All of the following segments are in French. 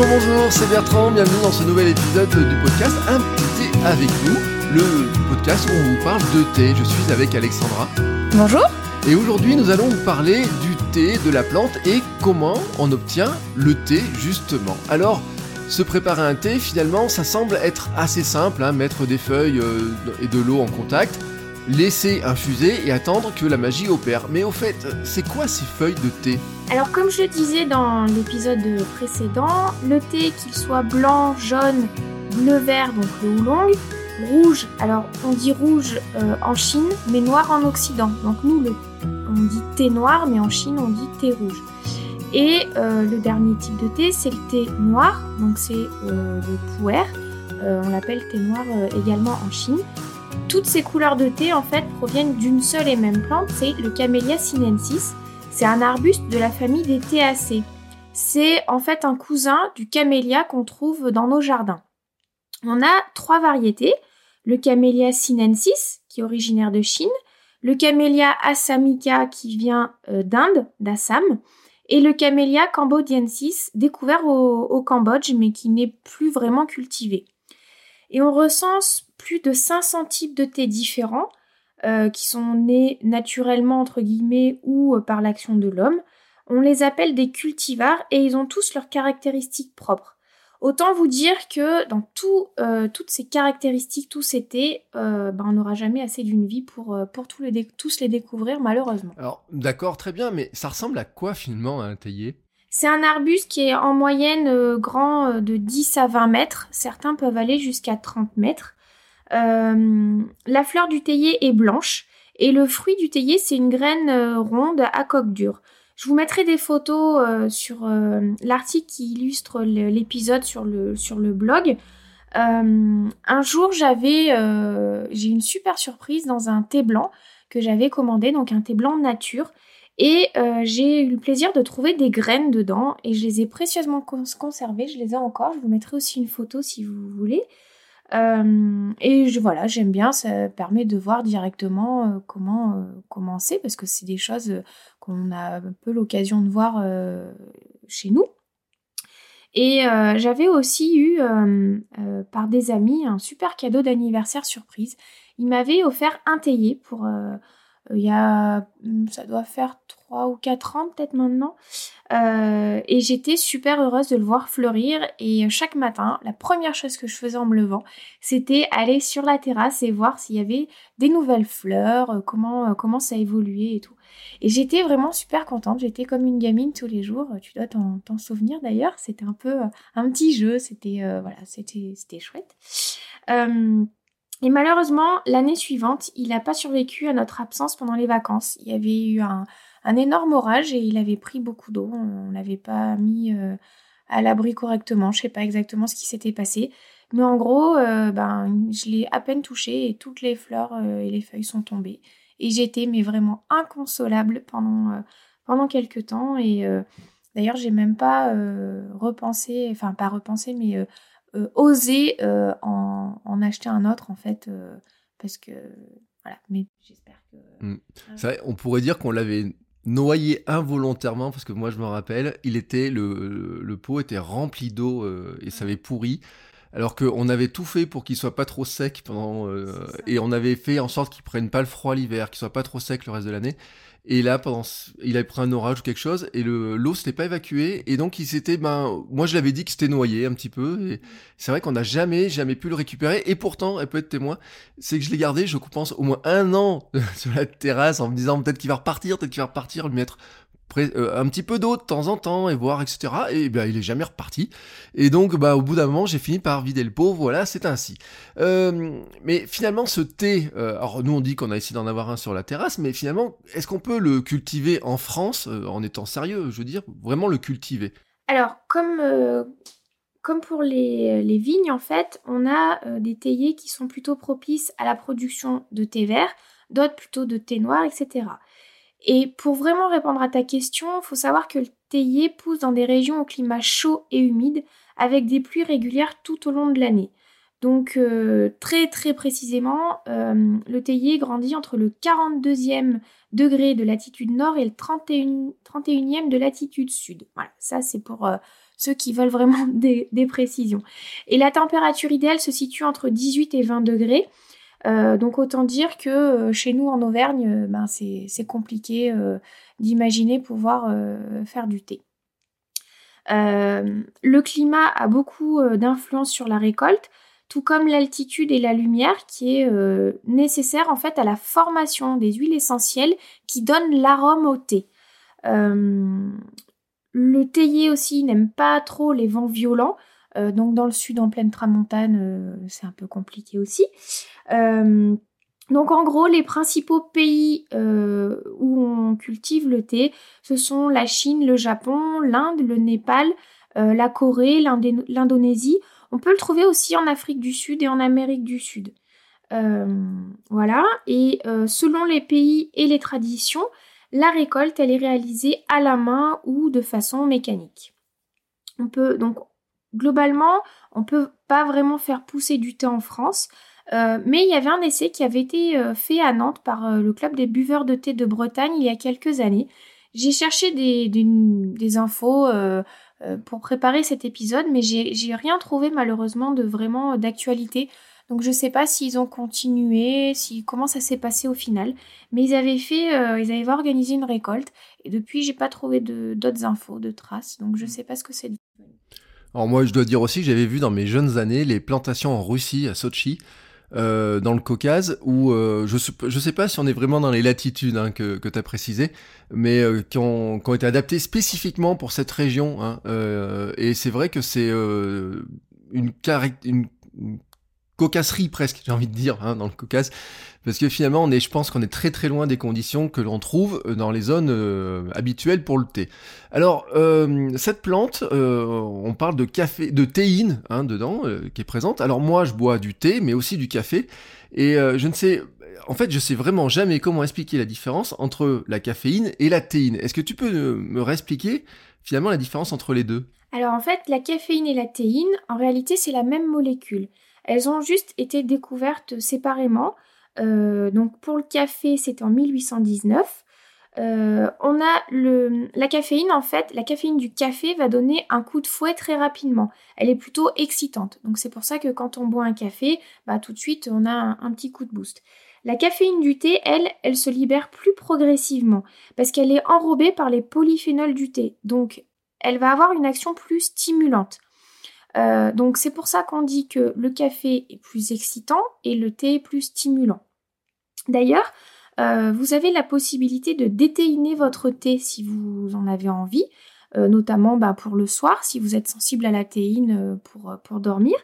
Bonjour, bonjour, c'est Bertrand, bienvenue dans ce nouvel épisode du podcast Un petit thé avec nous, le podcast où on vous parle de thé. Je suis avec Alexandra. Bonjour. Et aujourd'hui, nous allons vous parler du thé, de la plante et comment on obtient le thé justement. Alors, se préparer un thé, finalement, ça semble être assez simple, hein, mettre des feuilles euh, et de l'eau en contact, laisser infuser et attendre que la magie opère. Mais au fait, c'est quoi ces feuilles de thé? Alors comme je disais dans l'épisode précédent, le thé qu'il soit blanc, jaune, bleu-vert, donc le oolong, rouge, alors on dit rouge euh, en Chine, mais noir en Occident. Donc nous, on dit thé noir, mais en Chine, on dit thé rouge. Et euh, le dernier type de thé, c'est le thé noir, donc c'est euh, le puer. on l'appelle thé noir également en Chine. Toutes ces couleurs de thé en fait proviennent d'une seule et même plante, c'est le Camellia sinensis. C'est un arbuste de la famille des théacées. C'est en fait un cousin du camélia qu'on trouve dans nos jardins. On a trois variétés. Le Camellia sinensis, qui est originaire de Chine, le Camellia assamica, qui vient euh, d'Inde, d'Assam, et le Camellia cambodiensis, découvert au, au Cambodge, mais qui n'est plus vraiment cultivé. Et on recense plus de 500 types de thé différents euh, qui sont nés naturellement entre guillemets ou euh, par l'action de l'homme. On les appelle des cultivars et ils ont tous leurs caractéristiques propres. Autant vous dire que dans euh, toutes ces caractéristiques, tous ces thés, ben, on n'aura jamais assez d'une vie pour, pour tous, les tous les découvrir malheureusement. Alors d'accord, très bien, mais ça ressemble à quoi finalement un théier? C'est un arbuste qui est en moyenne grand de 10 à 20 mètres. Certains peuvent aller jusqu'à 30 mètres. Euh, la fleur du théier est blanche et le fruit du théier, c'est une graine euh, ronde à coque dure. Je vous mettrai des photos euh, sur l'article qui illustre l'épisode sur le, blog. un jour, j'avais, j'ai une super surprise dans un thé blanc que j'avais commandé, donc un thé blanc nature. Et j'ai eu le plaisir de trouver des graines dedans et je les ai précieusement conservées. Je les ai encore. Je vous mettrai aussi une photo si vous voulez. Euh, et je, voilà, j'aime bien, ça permet de voir directement euh, comment euh, commencer parce que c'est des choses qu'on a peu l'occasion de voir chez nous. Et j'avais aussi eu par des amis un super cadeau d'anniversaire surprise. Ils m'avaient offert un théier pour il y a ça doit faire trois ou quatre ans peut-être maintenant. Euh, et j'étais super heureuse de le voir fleurir. Et chaque matin, la première chose que je faisais en me levant, c'était aller sur la terrasse et voir s'il y avait des nouvelles fleurs, euh, comment, euh, comment ça évoluait et tout. Et j'étais vraiment super contente. J'étais comme une gamine tous les jours. Tu dois t'en souvenir d'ailleurs. C'était un peu un petit jeu. C'était voilà, c'était c'était chouette. Et malheureusement, l'année suivante, il n'a pas survécu à notre absence pendant les vacances. Il y avait eu un, énorme orage et il avait pris beaucoup d'eau. On l'avait pas mis euh, à l'abri correctement. Je sais pas exactement ce qui s'était passé. Mais en gros, euh, ben, je l'ai à peine touché et toutes les fleurs euh, et les feuilles sont tombées. Et j'étais mais vraiment inconsolable pendant, pendant quelques temps. Et d'ailleurs, j'ai même pas repensé, enfin pas repensé, mais osé en, en, acheter un autre en fait. parce que voilà, mais j'espère que. Mmh. C'est vrai, on pourrait dire qu'on l'avait noyé involontairement parce que moi je me rappelle, il était le, le pot était rempli d'eau euh, et ça avait pourri. Alors qu'on avait tout fait pour qu'il soit pas trop sec pendant euh, et on avait fait en sorte qu'il prenne pas le froid l'hiver, qu'il soit pas trop sec le reste de l'année. Et là, pendant, il avait pris un orage ou quelque chose, et le, l'eau s'était pas évacuée, et donc il s'était, ben, moi je l'avais dit que c'était noyé un petit peu, et c'est vrai qu'on n'a jamais, jamais pu le récupérer, et pourtant, elle peut être témoin, c'est que je l'ai gardé, je pense, au moins un an sur la terrasse, en me disant peut-être qu'il va repartir, peut-être qu'il va repartir, le mettre un petit peu d'eau de temps en temps et voir etc et ben il est jamais reparti. Et donc bah au bout d'un moment j'ai fini par vider le pot. Voilà c'est ainsi. Euh, mais finalement ce thé euh, alors nous on dit qu'on a essayé d'en avoir un sur la terrasse mais finalement est-ce qu'on peut le cultiver en France en étant sérieux je veux dire vraiment le cultiver? Alors comme comme pour les, les, vignes, en fait, on a des théiers qui sont plutôt propices à la production de thé vert, d'autres plutôt de thé noir, etc. Et pour vraiment répondre à ta question, il faut savoir que le théier pousse dans des régions au climat chaud et humide, avec des pluies régulières tout au long de l'année. Donc euh, très très précisément, euh, le théier grandit entre le 42e degré de latitude nord et le 31, e de latitude sud. Voilà, ça c'est pour euh, ceux qui veulent vraiment des, précisions. Et la température idéale se situe entre 18 et 20 degrés. Donc autant dire que chez nous en Auvergne, ben c'est compliqué d'imaginer pouvoir faire du thé. le climat a beaucoup d'influence sur la récolte tout comme l'altitude et la lumière qui est euh, nécessaire en fait à la formation des huiles essentielles qui donnent l'arôme au thé. Euh, le théier aussi n'aime pas trop les vents violents, euh, donc dans le sud en pleine tramontane c'est un peu compliqué aussi. donc en gros les principaux pays où on cultive le thé, ce sont la Chine, le Japon, l'Inde, le Népal, la Corée, l'Indonésie. On peut le trouver aussi en Afrique du Sud et en Amérique du Sud. Euh, voilà, et euh, selon les pays et les traditions, la récolte, elle est réalisée à la main ou de façon mécanique. On peut donc, globalement, on peut pas vraiment faire pousser du thé en France, euh, mais il y avait un essai qui avait été fait à Nantes par le club des buveurs de thé de Bretagne il y a quelques années. J'ai cherché des, des infos euh, pour préparer cet épisode, mais j'ai rien trouvé malheureusement de vraiment euh, d'actualité. Donc je sais pas s'ils ont continué, si comment ça s'est passé au final, mais ils avaient fait, euh, ils avaient organisé une récolte et depuis j'ai pas trouvé d'autres infos, de traces, donc je sais pas ce que c'est. Alors moi je dois dire aussi que j'avais vu dans mes jeunes années les plantations en Russie à Sochi euh, dans le Caucase, où euh, je ne sais pas si on est vraiment dans les latitudes hein, que, que tu as précisé, mais euh, qui, ont, qui, ont, été adaptées spécifiquement pour cette région. Hein, et c'est vrai que c'est une, une, une cocasserie presque, j'ai envie de dire, hein, dans le Caucase, parce que finalement, on est, je pense qu'on est très très loin des conditions que l'on trouve euh, dans les zones euh, habituelles pour le thé. Alors, euh, cette plante, on parle de café, de théine hein, dedans, qui est présente. Alors moi, je bois du thé, mais aussi du café, et je ne sais, en fait, je sais vraiment jamais comment expliquer la différence entre la caféine et la théine. Est-ce que tu peux me réexpliquer finalement la différence entre les deux? Alors en fait, la caféine et la théine, en réalité, c'est la même molécule. Elles ont juste été découvertes séparément. Euh, donc pour le café, c'était en 1819. Euh, on a le, la caféine, en fait, la caféine du café va donner un coup de fouet très rapidement. Elle est plutôt excitante. Donc c'est pour ça que quand on boit un café, bah, tout de suite, on a un, petit coup de boost. La caféine du thé, elle, elle se libère plus progressivement parce qu'elle est enrobée par les polyphénols du thé. Donc elle va avoir une action plus stimulante. Euh, donc c'est pour ça qu'on dit que le café est plus excitant et le thé est plus stimulant. D'ailleurs, euh, vous avez la possibilité de déthéiner votre thé si vous en avez envie, euh, notamment bah, pour le soir, si vous êtes sensible à la théine pour, dormir.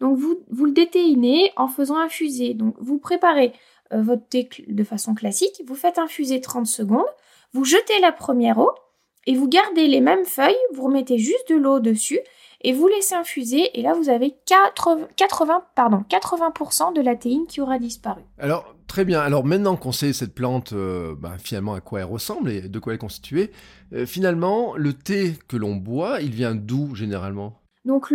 Donc vous, vous le déthéinez en faisant infuser. Donc vous préparez votre thé de façon classique, vous faites infuser 30 secondes, vous jetez la première eau et vous gardez les mêmes feuilles, vous remettez juste de l'eau dessus et vous laissez infuser et là vous avez 80, pardon, 80% de la théine qui aura disparu. Alors très bien, alors maintenant qu'on sait cette plante euh, bah, finalement à quoi elle ressemble et de quoi elle est constituée, euh, finalement le thé que l'on boit il vient d'où généralement? Donc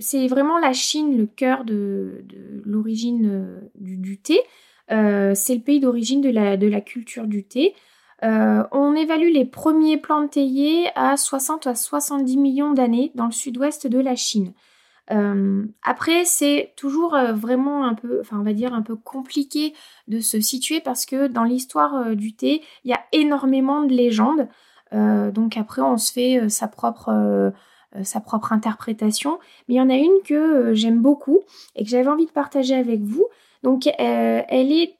c'est vraiment la Chine le cœur de, l'origine euh, du, thé. c'est le pays d'origine de la, de la culture du thé. Euh, on évalue les premiers plantes théiers à 60 à 70 millions d'années dans le sud-ouest de la Chine. Euh, après, c'est toujours euh, vraiment un peu, enfin, on va dire un peu compliqué de se situer parce que dans l'histoire du thé, il y a énormément de légendes. donc après, on se fait sa propre sa propre interprétation. Mais il y en a une que j'aime beaucoup et que j'avais envie de partager avec vous. Donc elle est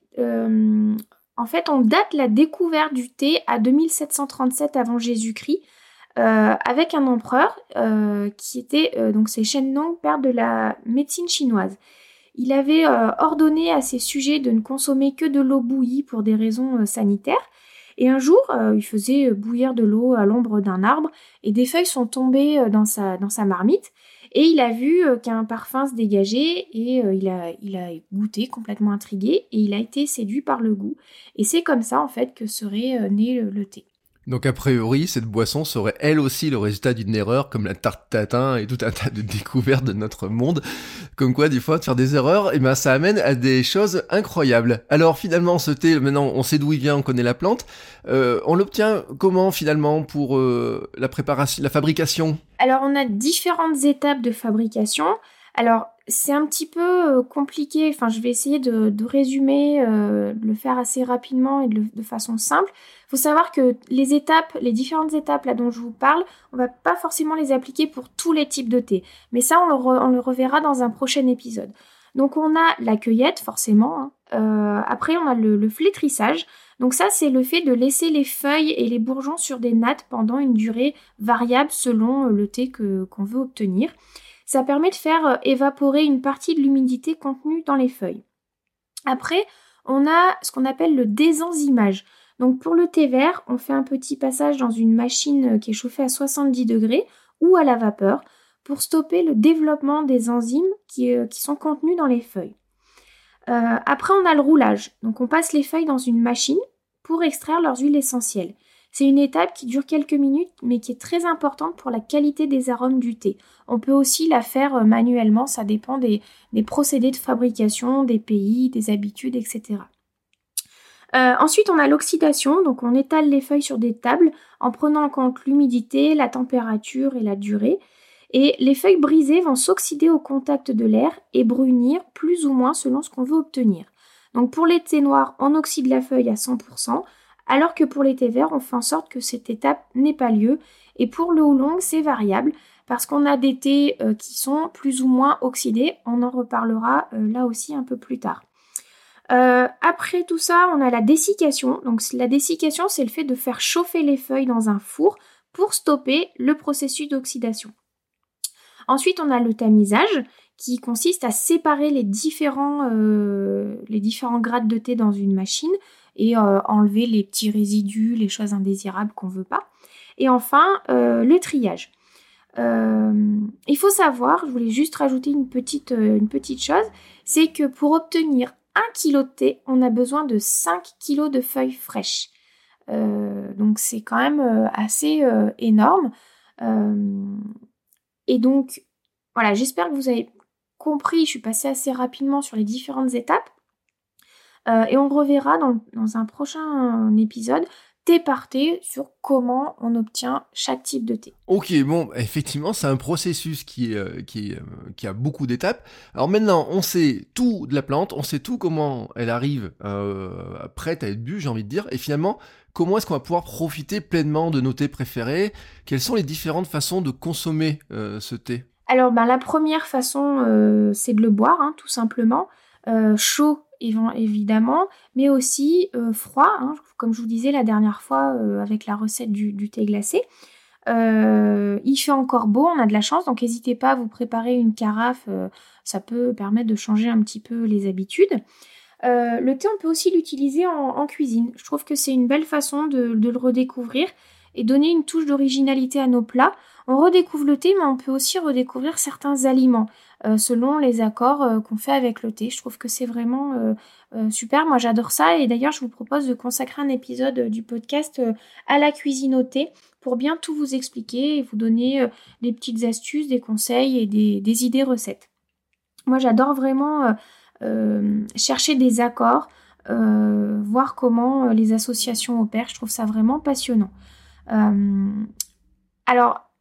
en fait, on date la découverte du thé à 2737 avant Jésus-Christ euh, avec un empereur euh, qui était euh, donc c'est Shen Nong, père de la médecine chinoise. Il avait ordonné à ses sujets de ne consommer que de l'eau bouillie pour des raisons sanitaires. Et un jour, il faisait bouillir de l'eau à l'ombre d'un arbre et des feuilles sont tombées dans sa, dans sa marmite. Et il a vu euh, qu'un parfum se dégageait et euh, il, a, goûté complètement intrigué et il a été séduit par le goût. Et c'est comme ça en fait que serait euh, né le, thé. Donc a priori, cette boisson serait elle aussi le résultat d'une erreur, comme la tarte tatin et tout un tas de découvertes de notre monde. Comme quoi, des fois, de faire des erreurs, et eh ben ça amène à des choses incroyables. Alors finalement, ce thé, maintenant, on sait d'où il vient, on connaît la plante. Euh, on l'obtient comment finalement pour euh, la préparation, la fabrication? Alors on a différentes étapes de fabrication. Alors, c'est un petit peu euh, compliqué. Enfin, je vais essayer de, résumer, euh, de le faire assez rapidement et de, façon simple. Il faut savoir que les étapes, les différentes étapes là dont je vous parle, on va pas forcément les appliquer pour tous les types de thé. Mais ça, on le, reverra dans un prochain épisode. Donc, on a la cueillette, forcément. Hein. Euh, après, on a le, flétrissage. Donc ça, c'est le fait de laisser les feuilles et les bourgeons sur des nattes pendant une durée variable selon le thé qu'on veut obtenir. Ça permet de faire euh, évaporer une partie de l'humidité contenue dans les feuilles. Après, on a ce qu'on appelle le désenzymage. Donc pour le thé vert, on fait un petit passage dans une machine euh, qui est chauffée à 70 degrés ou à la vapeur pour stopper le développement des enzymes qui, euh, sont contenues dans les feuilles. après, on a le roulage. Donc on passe les feuilles dans une machine pour extraire leurs huiles essentielles. C'est une étape qui dure quelques minutes mais qui est très importante pour la qualité des arômes du thé. On peut aussi la faire euh, manuellement, ça dépend des, procédés de fabrication, des pays, des habitudes, etc. Euh, ensuite, on a l'oxydation, donc on étale les feuilles sur des tables en prenant en compte l'humidité, la température et la durée. Et les feuilles brisées vont s'oxyder au contact de l'air et brunir plus ou moins selon ce qu'on veut obtenir. Donc pour les thés noirs, on oxyde la feuille à 100% alors que pour les thés verts, on fait en sorte que cette étape n'ait pas lieu. Et pour le oolong, c'est variable parce qu'on a des thés euh, qui sont plus ou moins oxydés. On en reparlera euh, là aussi un peu plus tard. Euh, après tout ça, on a la dessiccation. Donc la dessiccation, c'est le fait de faire chauffer les feuilles dans un four pour stopper le processus d'oxydation. Ensuite, on a le tamisage qui consiste à séparer les différents grades de thé dans une machine et euh, enlever les petits résidus, les choses indésirables qu'on veut pas. Et enfin, euh, le triage. Euh, il faut savoir, je voulais juste rajouter une petite, une petite chose, c'est que pour obtenir 1 kg de thé, on a besoin de 5 kg de feuilles fraîches. donc c'est quand même assez énorme. et donc, voilà, j'espère que vous avez compris, je suis passée assez rapidement sur les différentes étapes. Euh, et on reverra dans, un prochain épisode thé par thé sur comment on obtient chaque type de thé. Ok, bon, effectivement, c'est un processus qui, euh, qui, euh, qui a beaucoup d'étapes. Alors maintenant, on sait tout de la plante, on sait tout comment elle arrive prête à être bu, j'ai envie de dire, et finalement, comment est-ce qu'on va pouvoir profiter pleinement de nos thés préférés? Quelles sont les différentes façons de consommer ce thé? Alors, ben, la première façon, c'est de le boire, hein, tout simplement. chaud évidemment, mais aussi euh, froid, hein, comme je vous disais la dernière fois euh, avec la recette du, thé glacé. Euh, il fait encore beau, on a de la chance, donc n'hésitez pas à vous préparer une carafe, ça peut permettre de changer un petit peu les habitudes. le thé, on peut aussi l'utiliser en, cuisine. Je trouve que c'est une belle façon de, de, le redécouvrir et donner une touche d'originalité à nos plats. On redécouvre le thé, mais on peut aussi redécouvrir certains aliments. Euh, selon les accords euh, qu'on fait avec le thé. Je trouve que c'est vraiment euh, super. Moi, j'adore ça. Et d'ailleurs, je vous propose de consacrer un épisode du podcast à la cuisine au thé pour bien tout vous expliquer et vous donner des petites astuces, des conseils et des, idées recettes. Moi, j'adore vraiment chercher des accords, voir comment les associations opèrent. Je trouve ça vraiment passionnant. alors,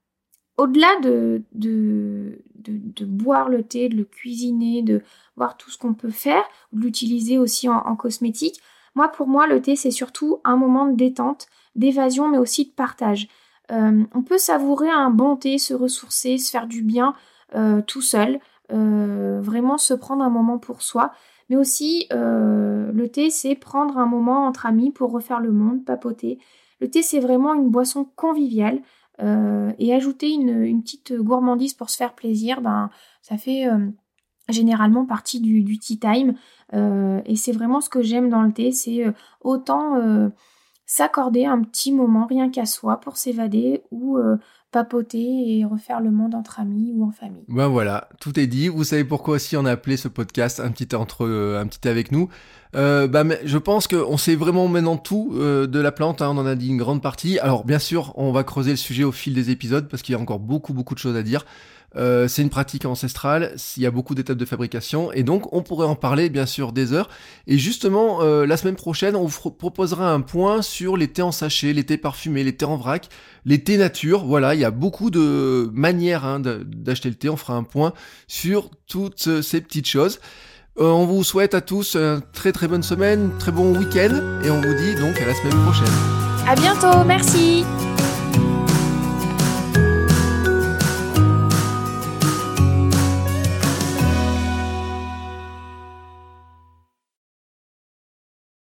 au-delà de, de, boire le thé, de le cuisiner, de voir tout ce qu'on peut faire, de l'utiliser aussi en, cosmétique, moi, pour moi, le thé, c'est surtout un moment de détente, d'évasion, mais aussi de partage. Euh, on peut savourer un bon thé, se ressourcer, se faire du bien euh, tout seul, euh, vraiment se prendre un moment pour soi. Mais aussi, le thé, c'est prendre un moment entre amis pour refaire le monde, papoter. Le thé, c'est vraiment une boisson conviviale. Euh, et ajouter une, petite gourmandise pour se faire plaisir, ben, ça fait euh, généralement partie du, tea time. Euh, et c'est vraiment ce que j'aime dans le thé, c'est autant s'accorder un petit moment rien qu'à soi pour s'évader ou papoter et refaire le monde entre amis ou en famille. Ben voilà, tout est dit. Vous savez pourquoi aussi on a appelé ce podcast un petit entre un petit avec nous. Euh, bah, je pense qu'on sait vraiment maintenant tout euh, de la plante, hein, on en a dit une grande partie. Alors bien sûr, on va creuser le sujet au fil des épisodes parce qu'il y a encore beaucoup beaucoup de choses à dire. Euh, c'est une pratique ancestrale, il y a beaucoup d'étapes de fabrication, et donc on pourrait en parler bien sûr des heures. Et justement, euh, la semaine prochaine, on vous proposera un point sur les thés en sachet, les thés parfumés, les thés en vrac, les thés nature. Voilà, il y a beaucoup de manières hein, d'acheter le thé. On fera un point sur toutes ces petites choses. Euh, on vous souhaite à tous une très très bonne semaine, très bon week-end, et on vous dit donc à la semaine prochaine. À bientôt, merci.